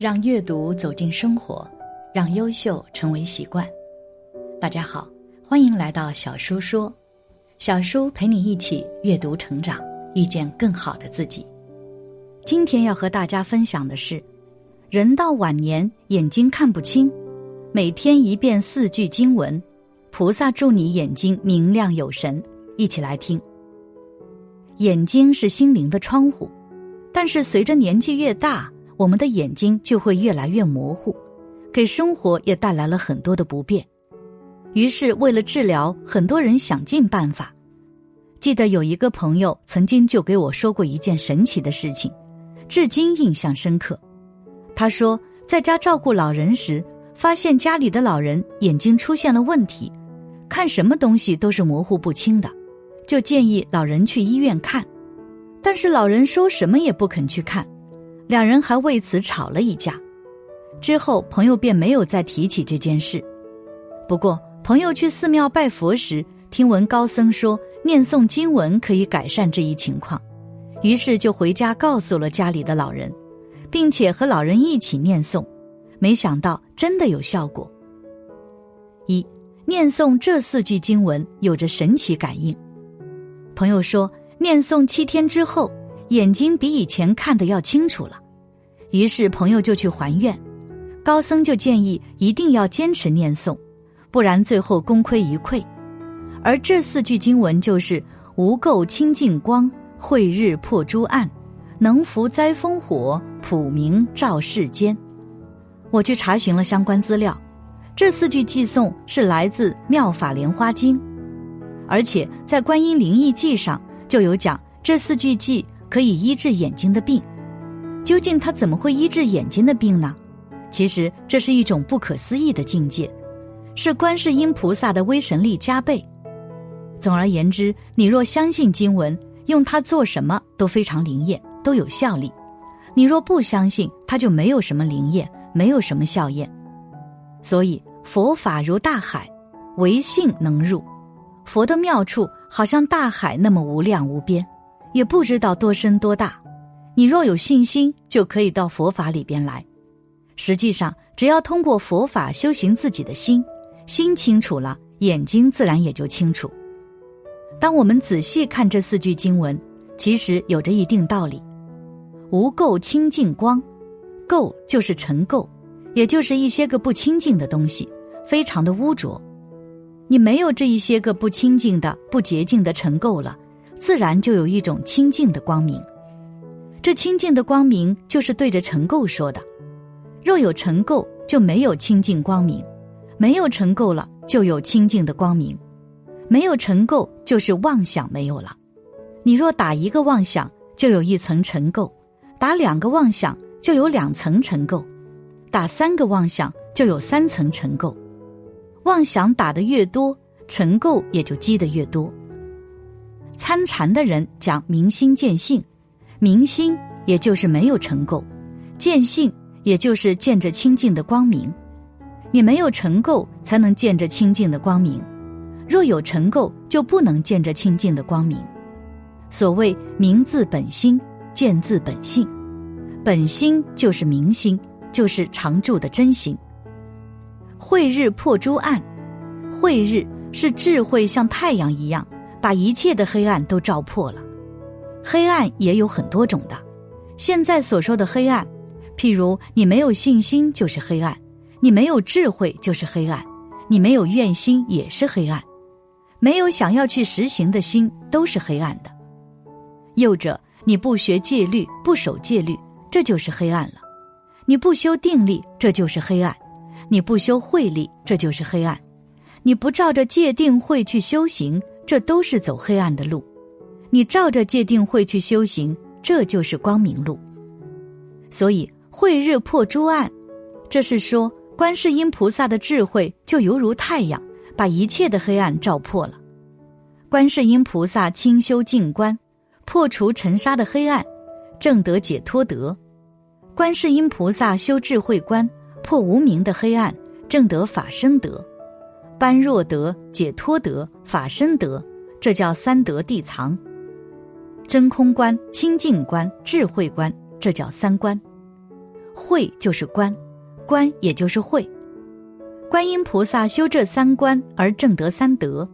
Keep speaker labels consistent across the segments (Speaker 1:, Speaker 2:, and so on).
Speaker 1: 让阅读走进生活，让优秀成为习惯。大家好，欢迎来到小叔说，小叔陪你一起阅读成长，遇见更好的自己。今天要和大家分享的是，人到晚年眼睛看不清，每天一遍四句经文，菩萨祝你眼睛明亮有神。一起来听。眼睛是心灵的窗户，但是随着年纪越大，我们的眼睛就会越来越模糊，给生活也带来了很多的不便。于是，为了治疗，很多人想尽办法。记得有一个朋友曾经就给我说过一件神奇的事情，至今印象深刻。他说，在家照顾老人时，发现家里的老人眼睛出现了问题，看什么东西都是模糊不清的。就建议老人去医院看，但是老人说什么也不肯去看，两人还为此吵了一架。之后朋友便没有再提起这件事。不过朋友去寺庙拜佛时，听闻高僧说念诵经文可以改善这一情况，于是就回家告诉了家里的老人，并且和老人一起念诵，没想到真的有效果。一念诵这四句经文有着神奇感应。朋友说，念诵七天之后，眼睛比以前看得要清楚了。于是朋友就去还愿，高僧就建议一定要坚持念诵，不然最后功亏一篑。而这四句经文就是“无垢清净光，慧日破诸暗，能伏灾风火，普明照世间”。我去查询了相关资料，这四句寄诵是来自《妙法莲花经》。而且在《观音灵异记》上就有讲，这四句偈可以医治眼睛的病。究竟它怎么会医治眼睛的病呢？其实这是一种不可思议的境界，是观世音菩萨的威神力加倍。总而言之，你若相信经文，用它做什么都非常灵验，都有效力；你若不相信，它就没有什么灵验，没有什么效验。所以佛法如大海，唯信能入。佛的妙处好像大海那么无量无边，也不知道多深多大。你若有信心，就可以到佛法里边来。实际上，只要通过佛法修行自己的心，心清楚了，眼睛自然也就清楚。当我们仔细看这四句经文，其实有着一定道理。无垢清净光，垢就是尘垢，也就是一些个不清净的东西，非常的污浊。你没有这一些个不清净的、不洁净的尘垢了，自然就有一种清净的光明。这清净的光明就是对着尘垢说的。若有尘垢，就没有清净光明；没有尘垢了，就有清净的光明。没有尘垢，就是妄想没有了。你若打一个妄想，就有一层尘垢；打两个妄想，就有两层尘垢；打三个妄想，就有三层尘垢。妄想打得越多，尘垢也就积得越多。参禅的人讲明心见性，明心也就是没有尘垢，见性也就是见着清净的光明。你没有尘垢，才能见着清净的光明；若有尘垢，就不能见着清净的光明。所谓明自本心，见自本性，本心就是明心，就是常住的真心。慧日破诸暗，慧日是智慧像太阳一样，把一切的黑暗都照破了。黑暗也有很多种的，现在所说的黑暗，譬如你没有信心就是黑暗，你没有智慧就是黑暗，你没有愿心也是黑暗，没有想要去实行的心都是黑暗的。又者，你不学戒律，不守戒律，这就是黑暗了；你不修定力，这就是黑暗。你不修慧力，这就是黑暗；你不照着戒定慧去修行，这都是走黑暗的路；你照着戒定慧去修行，这就是光明路。所以慧日破诸暗，这是说观世音菩萨的智慧就犹如太阳，把一切的黑暗照破了。观世音菩萨清修净观，破除尘沙的黑暗，正得解脱得；观世音菩萨修智慧观。破无明的黑暗，正得法身德，般若德、解脱德、法身德，这叫三德地藏。真空观、清净观、智慧观，这叫三观。慧就是观，观也就是慧。观音菩萨修这三观而正得三德，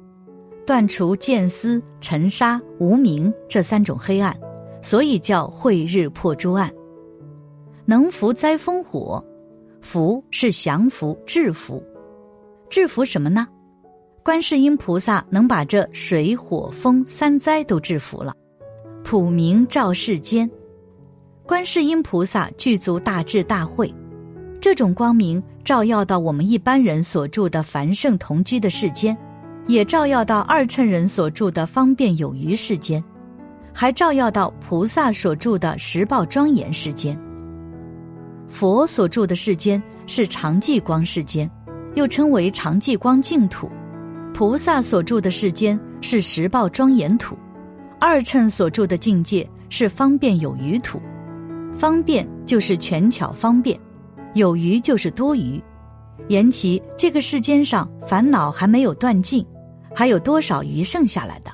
Speaker 1: 断除见思、尘沙、无明这三种黑暗，所以叫慧日破诸暗。能伏灾风火，伏是降服、制服，制服什么呢？观世音菩萨能把这水火风三灾都制服了，普明照世间。观世音菩萨具足大智大慧，这种光明照耀到我们一般人所住的凡圣同居的世间，也照耀到二乘人所住的方便有余世间，还照耀到菩萨所住的十报庄严世间。佛所住的世间是常寂光世间，又称为常寂光净土。菩萨所住的世间是十报庄严土，二乘所住的境界是方便有余土。方便就是权巧方便，有余就是多余。言其这个世间上烦恼还没有断尽，还有多少余剩下来的？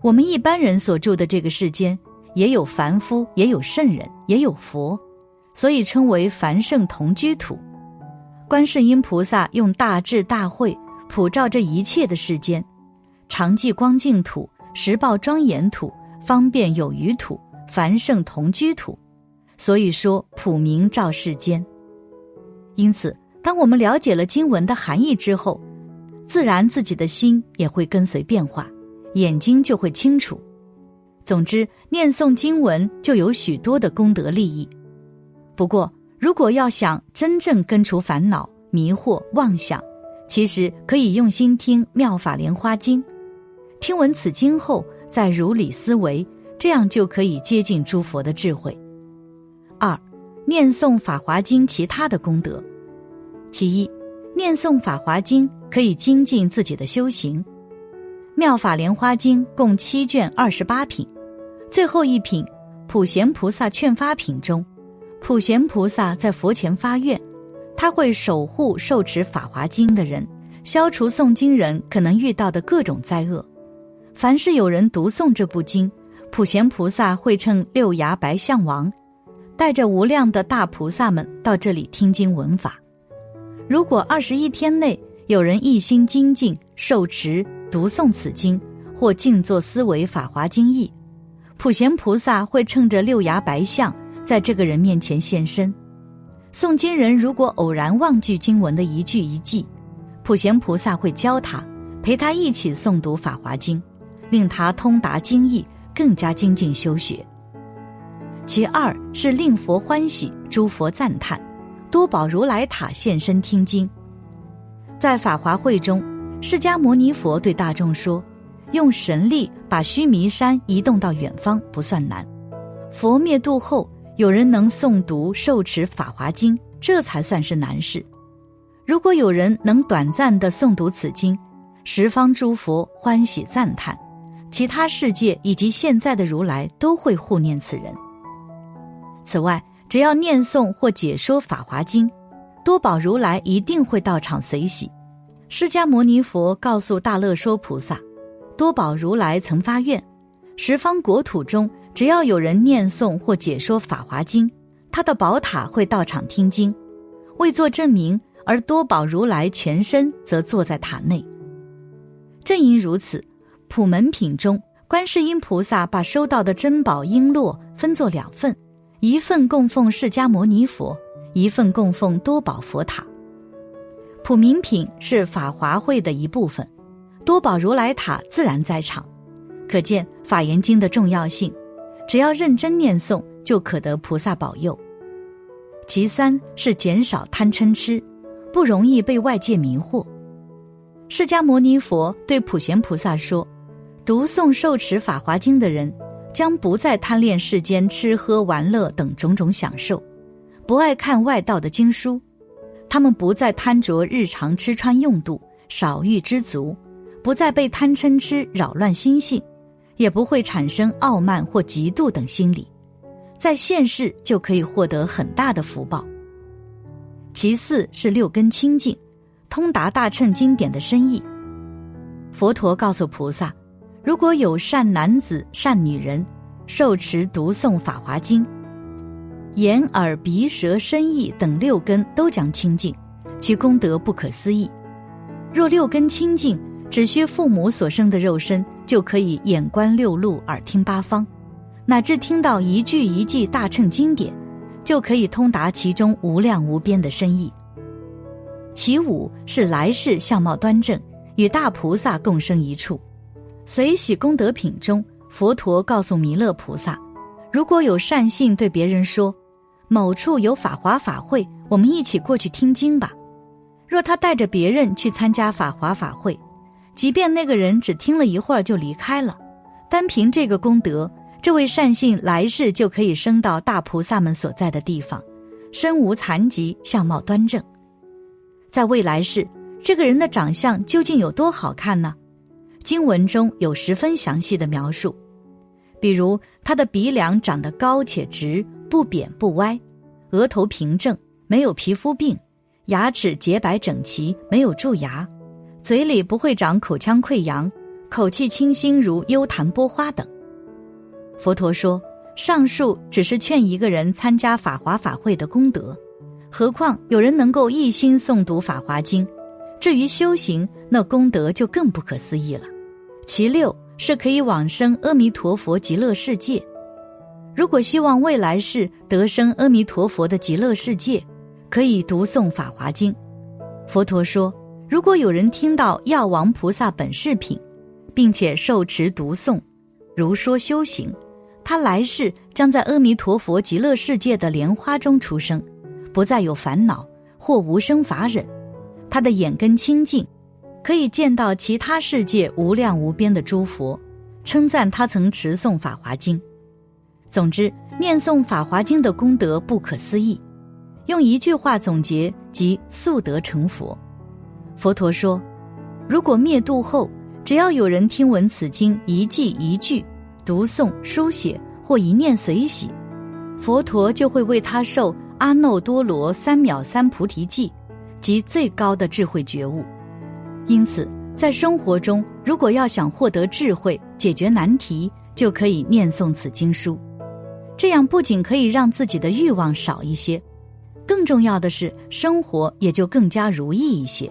Speaker 1: 我们一般人所住的这个世间，也有凡夫，也有圣人，也有佛，所以称为凡圣同居土。观世音菩萨用大智大慧。普照这一切的世间，常寂光净土、十报庄严土、方便有余土、凡圣同居土，所以说普明照世间。因此，当我们了解了经文的含义之后，自然自己的心也会跟随变化，眼睛就会清楚。总之，念诵经文就有许多的功德利益。不过，如果要想真正根除烦恼、迷惑、妄想，其实可以用心听《妙法莲花经》，听闻此经后再如理思维，这样就可以接近诸佛的智慧。二，念诵《法华经》其他的功德，其一，念诵《法华经》可以精进自己的修行。《妙法莲花经》共七卷二十八品，最后一品《普贤菩萨劝发品》中，普贤菩萨在佛前发愿。他会守护受持《法华经》的人，消除诵经人可能遇到的各种灾厄。凡是有人读诵这部经，普贤菩萨会乘六牙白象王，带着无量的大菩萨们到这里听经闻法。如果二十一天内有人一心精进受持读诵此经，或静坐思维《法华经》义，普贤菩萨会乘着六牙白象，在这个人面前现身。诵经人如果偶然忘记经文的一句一记，普贤菩萨会教他，陪他一起诵读《法华经》，令他通达经义，更加精进修学。其二是令佛欢喜，诸佛赞叹，多宝如来塔现身听经。在法华会中，释迦牟尼佛对大众说：“用神力把须弥山移动到远方不算难，佛灭度后。”有人能诵读受持《法华经》，这才算是难事。如果有人能短暂的诵读此经，十方诸佛欢喜赞叹，其他世界以及现在的如来都会护念此人。此外，只要念诵或解说《法华经》，多宝如来一定会到场随喜。释迦牟尼佛告诉大乐说菩萨，多宝如来曾发愿，十方国土中。只要有人念诵或解说《法华经》，他的宝塔会到场听经，为做证明，而多宝如来全身则坐在塔内。正因如此，普门品中，观世音菩萨把收到的珍宝璎珞分作两份，一份供奉释迦牟尼佛，一份供奉多宝佛塔。普明品是法华会的一部分，多宝如来塔自然在场，可见《法言经》的重要性。只要认真念诵，就可得菩萨保佑。其三是减少贪嗔痴，不容易被外界迷惑。释迦牟尼佛对普贤菩萨说：“读诵受持法华经的人，将不再贪恋世间吃喝玩乐等种种享受，不爱看外道的经书，他们不再贪着日常吃穿用度，少欲知足，不再被贪嗔痴扰乱心性。”也不会产生傲慢或嫉妒等心理，在现世就可以获得很大的福报。其次是六根清净，通达大乘经典的深意。佛陀告诉菩萨，如果有善男子、善女人受持读诵《法华经》，眼、耳、鼻、舌、身、意等六根都将清净，其功德不可思议。若六根清净，只需父母所生的肉身，就可以眼观六路，耳听八方，乃至听到一句一句大乘经典，就可以通达其中无量无边的深意。其五是来世相貌端正，与大菩萨共生一处。随喜功德品中，佛陀告诉弥勒菩萨，如果有善信对别人说，某处有法华法会，我们一起过去听经吧。若他带着别人去参加法华法会，即便那个人只听了一会儿就离开了，单凭这个功德，这位善信来世就可以升到大菩萨们所在的地方，身无残疾，相貌端正。在未来世，这个人的长相究竟有多好看呢？经文中有十分详细的描述，比如他的鼻梁长得高且直，不扁不歪，额头平正，没有皮肤病。牙齿洁白整齐，没有蛀牙；嘴里不会长口腔溃疡，口气清新如幽檀波花等。佛陀说，上述只是劝一个人参加法华法会的功德，何况有人能够一心诵读法华经。至于修行，那功德就更不可思议了。其六是可以往生阿弥陀佛极乐世界。如果希望未来世得生阿弥陀佛的极乐世界。可以读诵《法华经》，佛陀说：如果有人听到药王菩萨本事品，并且受持读诵，如说修行，他来世将在阿弥陀佛极乐世界的莲花中出生，不再有烦恼或无生法忍，他的眼根清净，可以见到其他世界无量无边的诸佛，称赞他曾持诵《法华经》。总之，念诵《法华经》的功德不可思议。用一句话总结，即速得成佛。佛陀说：“如果灭度后，只要有人听闻此经一记一句读诵、书写或一念随喜，佛陀就会为他受阿耨多罗三藐三菩提记，即最高的智慧觉悟。因此，在生活中，如果要想获得智慧、解决难题，就可以念诵此经书。这样不仅可以让自己的欲望少一些。”更重要的是，生活也就更加如意一些。